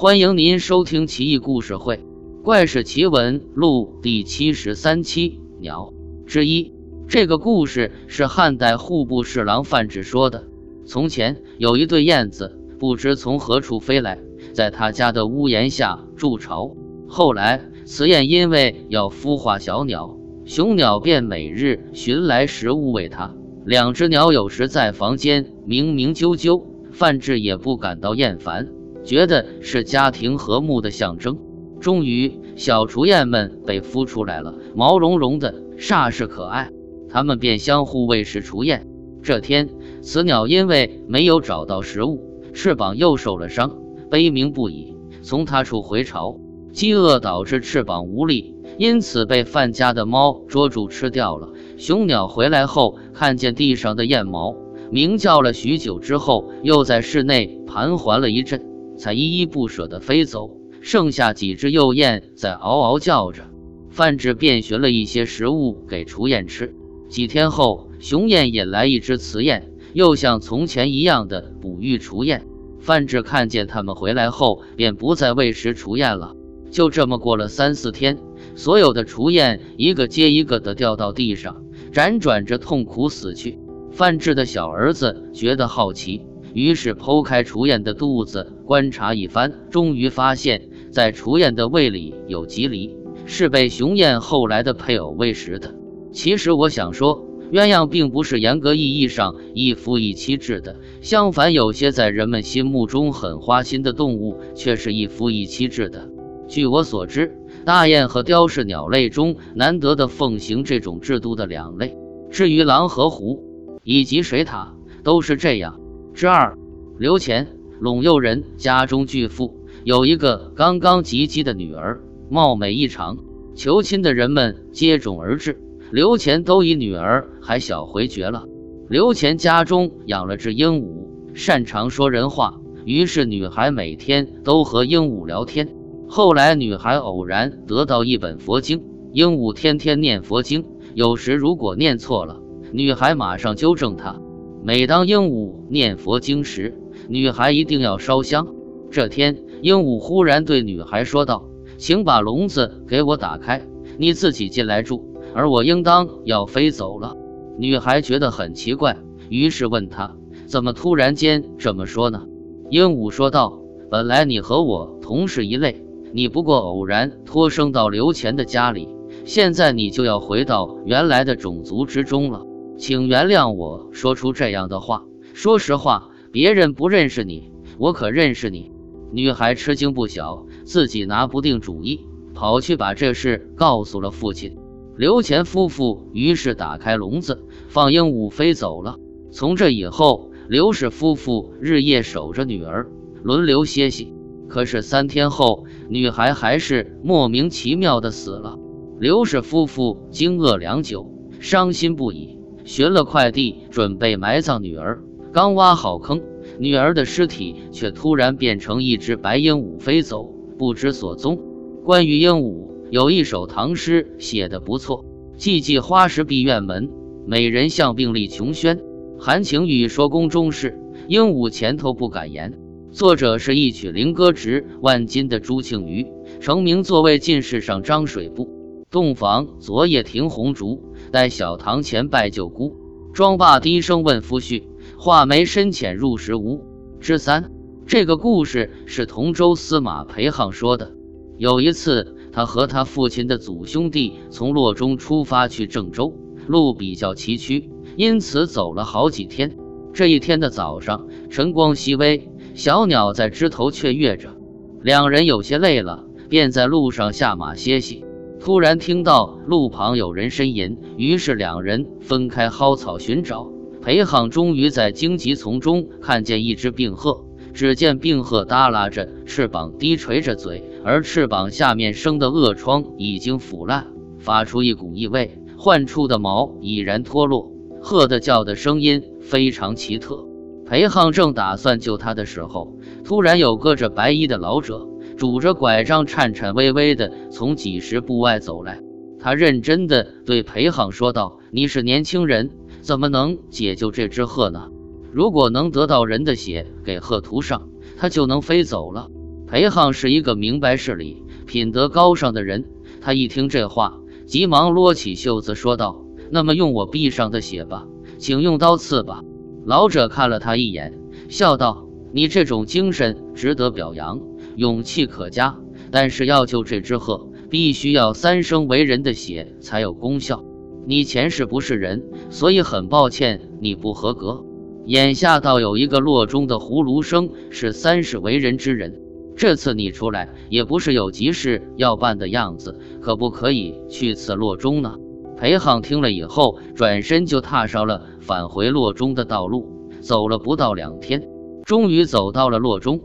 欢迎您收听《奇异故事会·怪事奇闻录》第七十三期《鸟》之一。这个故事是汉代户部侍郎范质说的。从前有一对燕子，不知从何处飞来，在他家的屋檐下筑巢。后来雌燕因为要孵化小鸟，雄鸟便每日寻来食物喂它。两只鸟有时在房间鸣鸣啾啾，范质也不感到厌烦。觉得是家庭和睦的象征。终于，小雏燕们被孵出来了，毛茸茸的，煞是可爱。它们便相互喂食雏燕。这天，雌鸟因为没有找到食物，翅膀又受了伤，悲鸣不已，从他处回巢。饥饿导致翅膀无力，因此被范家的猫捉住吃掉了。雄鸟回来后，看见地上的燕毛，鸣叫了许久之后，又在室内盘桓了一阵。才依依不舍地飞走，剩下几只幼雁在嗷嗷叫着。范志便寻了一些食物给雏燕吃。几天后，雄燕引来一只雌燕，又像从前一样的哺育雏燕。范志看见它们回来后，便不再喂食雏燕了。就这么过了三四天，所有的雏燕一个接一个的掉到地上，辗转着痛苦死去。范志的小儿子觉得好奇。于是剖开雏燕的肚子观察一番，终于发现，在雏燕的胃里有棘藜，是被雄燕后来的配偶喂食的。其实我想说，鸳鸯并不是严格意义上一夫一妻制的，相反，有些在人们心目中很花心的动物却是一夫一妻制的。据我所知，大雁和雕是鸟类中难得的奉行这种制度的两类。至于狼和狐以及水獭，都是这样。之二，刘乾，陇右人，家中巨富，有一个刚刚及笄的女儿，貌美异常，求亲的人们接踵而至，刘乾都以女儿还小回绝了。刘乾家中养了只鹦鹉，擅长说人话，于是女孩每天都和鹦鹉聊天。后来女孩偶然得到一本佛经，鹦鹉天天念佛经，有时如果念错了，女孩马上纠正他。每当鹦鹉念佛经时，女孩一定要烧香。这天，鹦鹉忽然对女孩说道：“请把笼子给我打开，你自己进来住，而我应当要飞走了。”女孩觉得很奇怪，于是问他：“怎么突然间这么说呢？”鹦鹉说道：“本来你和我同是一类，你不过偶然托生到刘乾的家里，现在你就要回到原来的种族之中了。”请原谅我说出这样的话。说实话，别人不认识你，我可认识你。女孩吃惊不小，自己拿不定主意，跑去把这事告诉了父亲刘乾夫妇。于是打开笼子，放鹦鹉飞走了。从这以后，刘氏夫妇日夜守着女儿，轮流歇息。可是三天后，女孩还是莫名其妙的死了。刘氏夫妇惊愕良久，伤心不已。寻了块地，准备埋葬女儿。刚挖好坑，女儿的尸体却突然变成一只白鹦鹉飞走，不知所踪。关于鹦鹉，有一首唐诗写得不错：“寂寂花时闭院门，美人向病立琼轩。含情欲说宫中事，鹦鹉前头不敢言。”作者是一曲灵歌值万金的朱庆余，成名作为进士上张水部。洞房昨夜停红烛。待小堂前拜舅姑，庄爸低声问夫婿：“画眉深浅入时无？”之三，这个故事是同州司马裴沆说的。有一次，他和他父亲的祖兄弟从洛中出发去郑州，路比较崎岖，因此走了好几天。这一天的早上，晨光熹微，小鸟在枝头雀跃着，两人有些累了，便在路上下马歇息。突然听到路旁有人呻吟，于是两人分开蒿草寻找。裴航终于在荆棘丛中看见一只病鹤，只见病鹤耷拉着翅膀，低垂着嘴，而翅膀下面生的恶疮已经腐烂，发出一股异味，患处的毛已然脱落。鹤的叫的声音非常奇特。裴航正打算救它的时候，突然有个着白衣的老者。拄着拐杖，颤颤巍巍地从几十步外走来。他认真地对裴沆说道：“你是年轻人，怎么能解救这只鹤呢？如果能得到人的血给鹤涂上，它就能飞走了。”裴航是一个明白事理、品德高尚的人，他一听这话，急忙撸起袖子说道：“那么用我臂上的血吧，请用刀刺吧。”老者看了他一眼，笑道：“你这种精神值得表扬，勇气可嘉。但是要救这只鹤，必须要三生为人的血才有功效。你前世不是人，所以很抱歉你不合格。眼下倒有一个洛中的葫芦生是三世为人之人。”这次你出来也不是有急事要办的样子，可不可以去次洛中呢？裴航听了以后，转身就踏上了返回洛中的道路。走了不到两天，终于走到了洛中。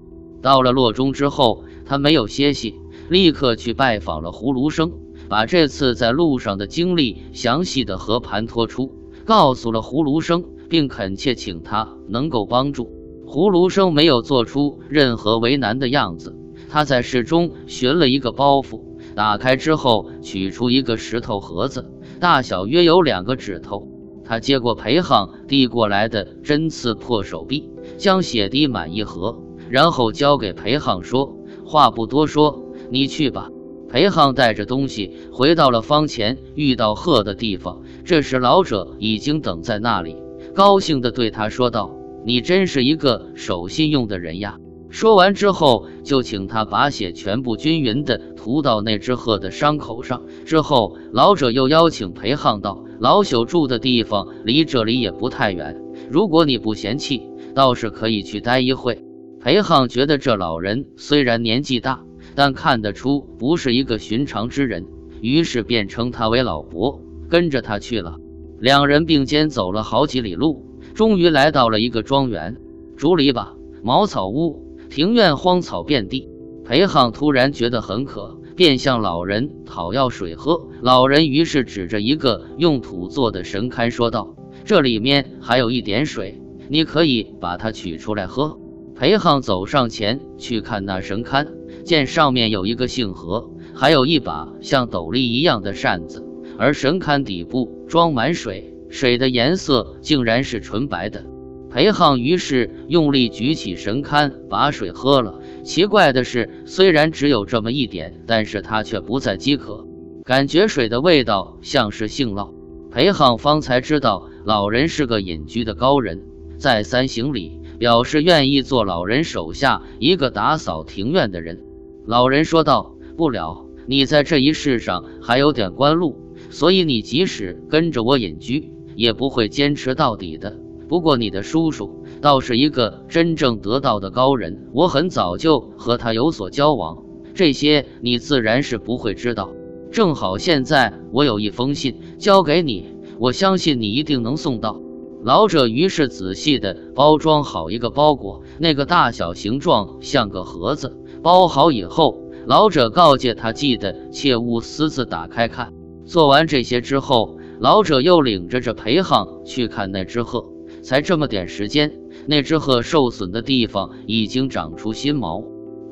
到了洛中之后，他没有歇息，立刻去拜访了葫芦生，把这次在路上的经历详细的和盘托出，告诉了葫芦生，并恳切请他能够帮助。葫芦生没有做出任何为难的样子，他在室中寻了一个包袱，打开之后取出一个石头盒子，大小约有两个指头。他接过裴航递过来的针刺破手臂，将血滴满一盒，然后交给裴航说：“话不多说，你去吧。”裴航带着东西回到了方前遇到鹤的地方，这时老者已经等在那里，高兴地对他说道。你真是一个守信用的人呀！说完之后，就请他把血全部均匀地涂到那只鹤的伤口上。之后，老者又邀请裴航道：“老朽住的地方离这里也不太远，如果你不嫌弃，倒是可以去待一会。”裴航觉得这老人虽然年纪大，但看得出不是一个寻常之人，于是便称他为老伯，跟着他去了。两人并肩走了好几里路。终于来到了一个庄园，竹篱笆、茅草屋、庭院荒草遍地。裴航突然觉得很渴，便向老人讨要水喝。老人于是指着一个用土做的神龛说道：“这里面还有一点水，你可以把它取出来喝。”裴航走上前去看那神龛，见上面有一个姓何，还有一把像斗笠一样的扇子，而神龛底部装满水。水的颜色竟然是纯白的，裴航于是用力举起神龛，把水喝了。奇怪的是，虽然只有这么一点，但是他却不再饥渴，感觉水的味道像是杏酪。裴航方才知道老人是个隐居的高人，再三行礼，表示愿意做老人手下一个打扫庭院的人。老人说道：“不了，你在这一世上还有点官路，所以你即使跟着我隐居。”也不会坚持到底的。不过你的叔叔倒是一个真正得道的高人，我很早就和他有所交往，这些你自然是不会知道。正好现在我有一封信交给你，我相信你一定能送到。老者于是仔细地包装好一个包裹，那个大小形状像个盒子。包好以后，老者告诫他记得切勿私自打开看。做完这些之后。老者又领着这裴航去看那只鹤，才这么点时间，那只鹤受损的地方已经长出新毛。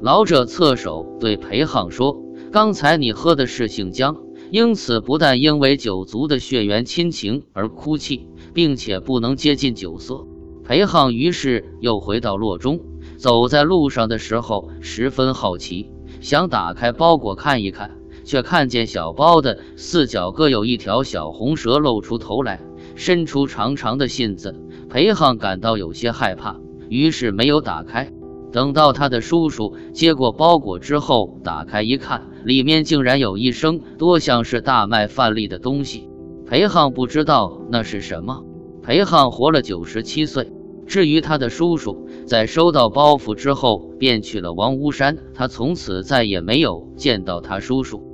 老者侧手对裴航说：“刚才你喝的是杏浆，因此不但因为酒足的血缘亲情而哭泣，并且不能接近酒色。”裴航于是又回到洛中，走在路上的时候十分好奇，想打开包裹看一看。却看见小包的四角各有一条小红蛇露出头来，伸出长长的信子。裴航感到有些害怕，于是没有打开。等到他的叔叔接过包裹之后，打开一看，里面竟然有一升多像是大麦饭粒的东西。裴沆不知道那是什么。裴沆活了九十七岁。至于他的叔叔，在收到包袱之后便去了王屋山，他从此再也没有见到他叔叔。